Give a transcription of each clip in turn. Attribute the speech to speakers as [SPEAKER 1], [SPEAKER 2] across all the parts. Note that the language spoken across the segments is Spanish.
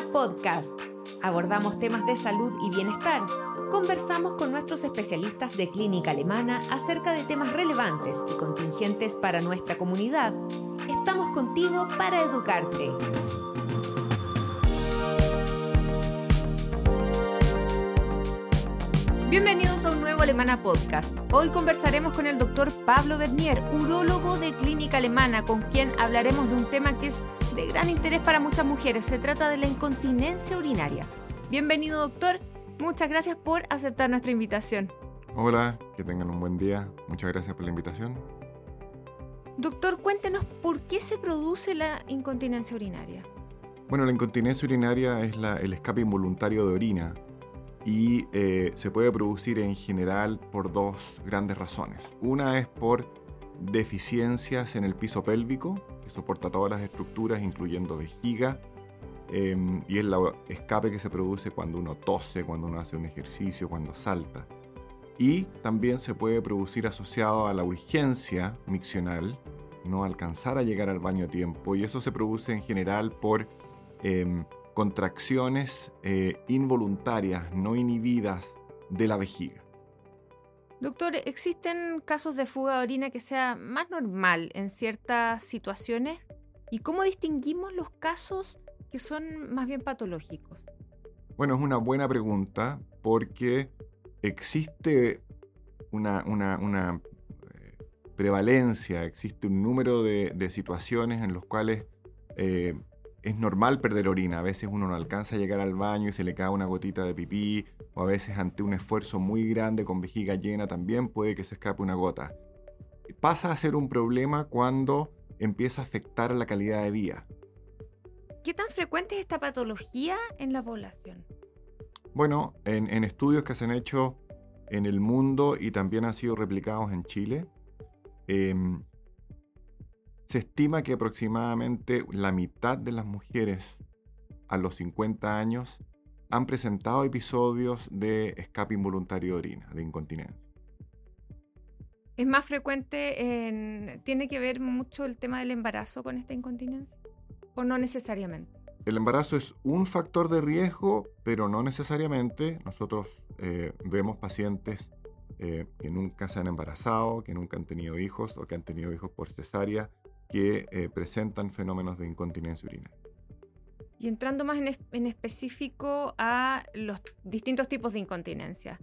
[SPEAKER 1] Podcast. Abordamos temas de salud y bienestar. Conversamos con nuestros especialistas de clínica alemana acerca de temas relevantes y contingentes para nuestra comunidad. Estamos contigo para educarte. Bienvenidos a un nuevo Alemana Podcast. Hoy conversaremos con el doctor Pablo Bernier, urólogo de Clínica Alemana, con quien hablaremos de un tema que es de gran interés para muchas mujeres. Se trata de la incontinencia urinaria. Bienvenido, doctor. Muchas gracias por aceptar nuestra invitación.
[SPEAKER 2] Hola, que tengan un buen día. Muchas gracias por la invitación.
[SPEAKER 1] Doctor, cuéntenos por qué se produce la incontinencia urinaria.
[SPEAKER 2] Bueno, la incontinencia urinaria es el escape involuntario de orina y eh, se puede producir en general por dos grandes razones. Una es por deficiencias en el piso pélvico, que soporta todas las estructuras, incluyendo vejiga, em, y es el escape que se produce cuando uno tose, cuando uno hace un ejercicio, cuando salta. Y también se puede producir asociado a la urgencia miccional, no alcanzar a llegar al baño a tiempo, y eso se produce en general por em, contracciones eh, involuntarias, no inhibidas de la vejiga.
[SPEAKER 1] Doctor, ¿existen casos de fuga de orina que sea más normal en ciertas situaciones? ¿Y cómo distinguimos los casos que son más bien patológicos?
[SPEAKER 2] Bueno, es una buena pregunta porque existe una, eh, prevalencia, existe un número de, situaciones en los cuales eh, es normal perder orina. A veces uno no alcanza a llegar al baño y se le cae una gotita de pipí, o a veces ante un esfuerzo muy grande con vejiga llena también puede que se escape una gota. Pasa a ser un problema cuando empieza a afectar la calidad de vida.
[SPEAKER 1] ¿Qué tan frecuente es esta patología en la población?
[SPEAKER 2] Bueno, en, estudios que se han hecho en el mundo y también han sido replicados en Chile, em, se estima que aproximadamente la mitad de las mujeres a los 50 años han presentado episodios de escape involuntario de orina, de incontinencia.
[SPEAKER 1] ¿Es más frecuente, en, tiene que ver mucho el tema del embarazo con esta incontinencia? ¿O no necesariamente?
[SPEAKER 2] El embarazo es un factor de riesgo, pero no necesariamente. Nosotros eh, vemos pacientes eh, que nunca se han embarazado, que nunca han tenido hijos o que han tenido hijos por cesárea que eh, presentan fenómenos de incontinencia urinaria.
[SPEAKER 1] Y entrando más en, específico a los distintos tipos de incontinencia.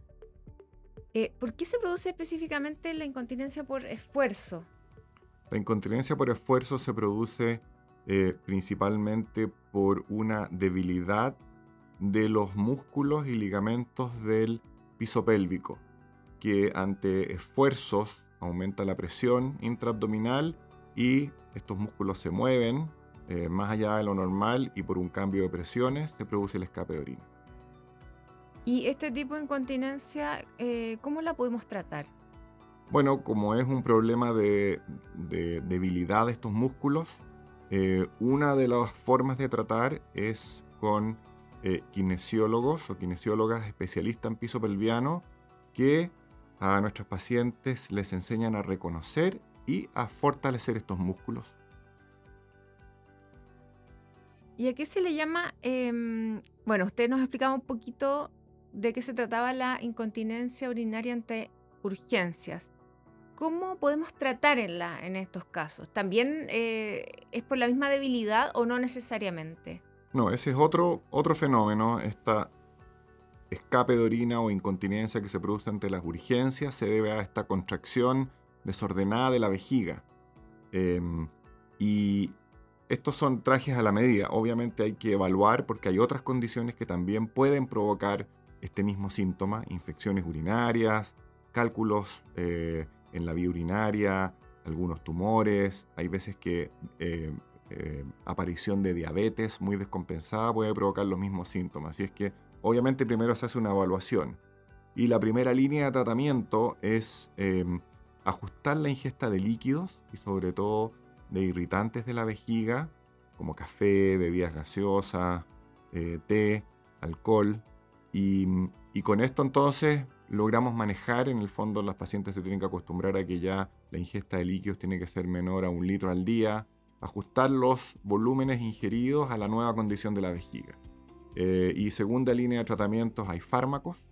[SPEAKER 1] Eh, ¿Por qué se produce específicamente la incontinencia por esfuerzo?
[SPEAKER 2] La incontinencia por esfuerzo se produce eh, principalmente por una debilidad de los músculos y ligamentos del piso pélvico, que ante esfuerzos aumenta la presión intraabdominal y estos músculos se mueven eh, más allá de lo normal y por un cambio de presiones se produce el escape de orina.
[SPEAKER 1] ¿Y este tipo de incontinencia, eh, cómo la podemos tratar?
[SPEAKER 2] Bueno, como es un problema de, debilidad de estos músculos, eh, una de las formas de tratar es con kinesiólogos o kinesiólogas especialistas en piso pelviano que a nuestros pacientes les enseñan a reconocer y a fortalecer estos músculos.
[SPEAKER 1] ¿Y a qué se le llama? Em, bueno, usted nos explicaba un poquito de qué se trataba la incontinencia urinaria ante urgencias. ¿Cómo podemos tratar en, la, en estos casos? ¿También eh, es por la misma debilidad o no necesariamente?
[SPEAKER 2] No, ese es otro, otro fenómeno. Esta escape de orina o incontinencia que se produce ante las urgencias se debe a esta contracción desordenada de la vejiga. Em, y estos son trajes a la medida. Obviamente hay que evaluar porque hay otras condiciones que también pueden provocar este mismo síntoma, infecciones urinarias, cálculos eh, en la vía urinaria, algunos tumores, hay veces que eh, eh, aparición de diabetes muy descompensada puede provocar los mismos síntomas. Así es que obviamente primero se hace una evaluación. Y la primera línea de tratamiento es em, ajustar la ingesta de líquidos y sobre todo de irritantes de la vejiga, como café, bebidas gaseosas, eh, té, alcohol. Y, con esto entonces logramos manejar, en el fondo los pacientes se tienen que acostumbrar a que ya la ingesta de líquidos tiene que ser menor a un litro al día, ajustar los volúmenes ingeridos a la nueva condición de la vejiga. Eh, y segunda línea de tratamientos hay fármacos.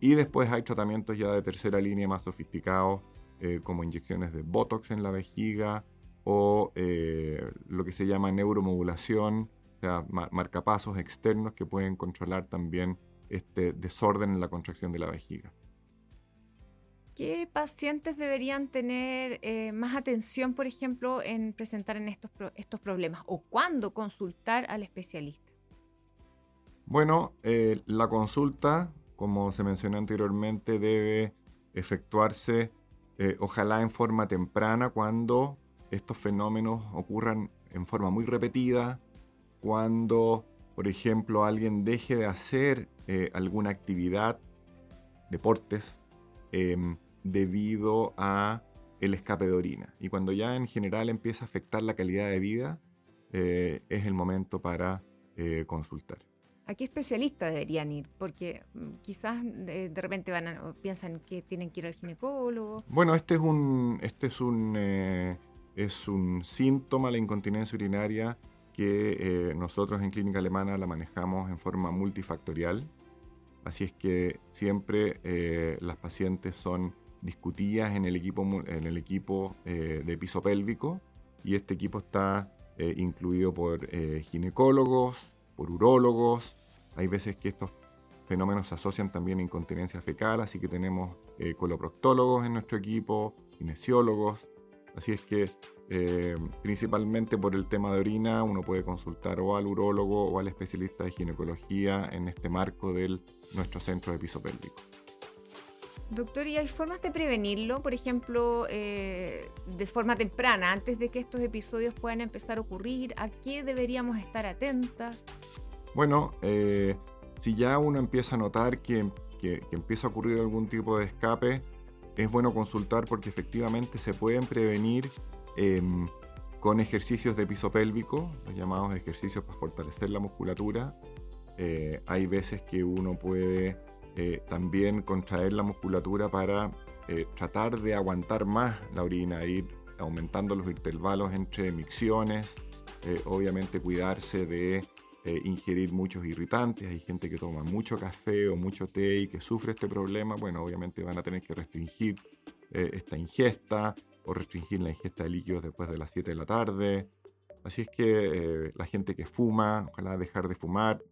[SPEAKER 2] Y después hay tratamientos ya de tercera línea más sofisticados, eh, como inyecciones de Botox en la vejiga o eh, lo que se llama neuromodulación, o sea, marcapasos externos que pueden controlar también este desorden en la contracción de la vejiga.
[SPEAKER 1] ¿Qué pacientes deberían tener eh, más atención, por ejemplo, en presentar en estos, estos problemas? ¿O cuándo consultar al especialista?
[SPEAKER 2] Bueno, eh, la consulta, como se mencionó anteriormente, debe efectuarse eh, ojalá en forma temprana cuando estos fenómenos ocurran en forma muy repetida, cuando, por ejemplo, alguien deje de hacer alguna actividad, deportes, Em, debido a el escape de orina. Y cuando ya en general empieza a afectar la calidad de vida, eh, es el momento para eh, consultar.
[SPEAKER 1] ¿A qué especialista deberían ir? Porque mm, quizás de, repente van piensan que tienen que ir al ginecólogo.
[SPEAKER 2] Bueno, este es un, este es un, eh, es un síntoma, la incontinencia urinaria, que nosotros en clínica alemana la manejamos en forma multifactorial. Así es que siempre eh, las pacientes son discutidas en el equipo, en el equipo eh, de piso pélvico y este equipo está eh, incluido por ginecólogos, por urólogos. Hay veces que estos fenómenos se asocian también a incontinencia fecal, así que tenemos coloproctólogos en nuestro equipo, kinesiólogos. Así es que eh, principalmente por el tema de orina, uno puede consultar o al urólogo o al especialista de ginecología en este marco de nuestro centro de piso pélvico.
[SPEAKER 1] Doctor, ¿y hay formas de prevenirlo? Por ejemplo, eh, de forma temprana, antes de que estos episodios puedan empezar a ocurrir, ¿a qué deberíamos estar atentas?
[SPEAKER 2] Bueno, eh, si ya uno empieza a notar que, empieza a ocurrir algún tipo de escape, es bueno consultar porque efectivamente se pueden prevenir Em, con ejercicios de piso pélvico, los llamados ejercicios para fortalecer la musculatura. Eh, hay veces que uno puede eh, también contraer la musculatura para eh, tratar de aguantar más la orina, ir aumentando los intervalos entre micciones, obviamente cuidarse de ingerir muchos irritantes, hay gente que toma mucho café o mucho té y que sufre este problema, bueno, obviamente van a tener que restringir esta ingesta, o restringir la ingesta de líquidos después de las 7 de la tarde. Así es que eh, la gente que fuma, ojalá dejar de fumar,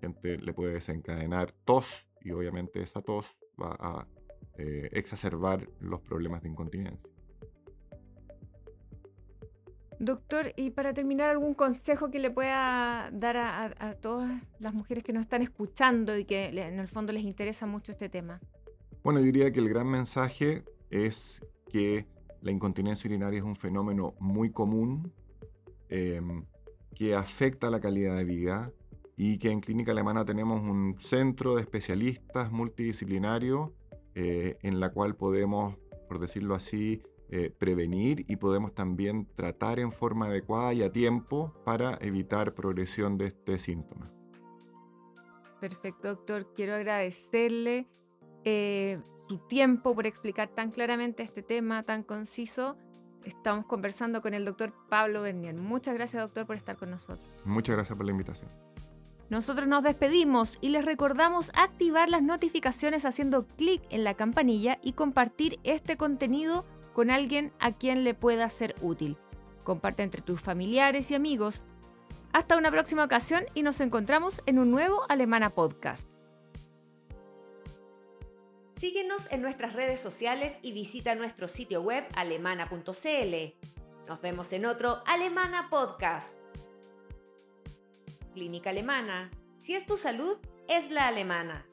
[SPEAKER 2] gente le puede desencadenar tos y obviamente esa tos va a eh, exacerbar los problemas de incontinencia.
[SPEAKER 1] Doctor, y para terminar, ¿algún consejo que le pueda dar a, a, todas las mujeres que nos están escuchando y que en el fondo les interesa mucho este tema?
[SPEAKER 2] Bueno, yo diría que el gran mensaje es que la incontinencia urinaria es un fenómeno muy común em, que afecta la calidad de vida y que en Clínica Alemana tenemos un centro de especialistas multidisciplinario eh, en la cual podemos, por decirlo así, eh, prevenir y podemos también tratar en forma adecuada y a tiempo para evitar progresión de este síntoma.
[SPEAKER 1] Perfecto, doctor. Quiero agradecerle. Eh, tiempo por explicar tan claramente este tema tan conciso. Estamos conversando con el doctor Pablo Bernier. Muchas gracias, doctor, por estar con nosotros.
[SPEAKER 2] Muchas gracias por la invitación.
[SPEAKER 1] Nosotros nos despedimos y les recordamos activar las notificaciones haciendo clic en la campanilla y compartir este contenido con alguien a quien le pueda ser útil. Comparte entre tus familiares y amigos. Hasta una próxima ocasión y nos encontramos en un nuevo Alemana Podcast. Síguenos en nuestras redes sociales y visita nuestro sitio web alemana.cl. Nos vemos en otro Alemana Podcast. Clínica Alemana. Si es tu salud, es la alemana.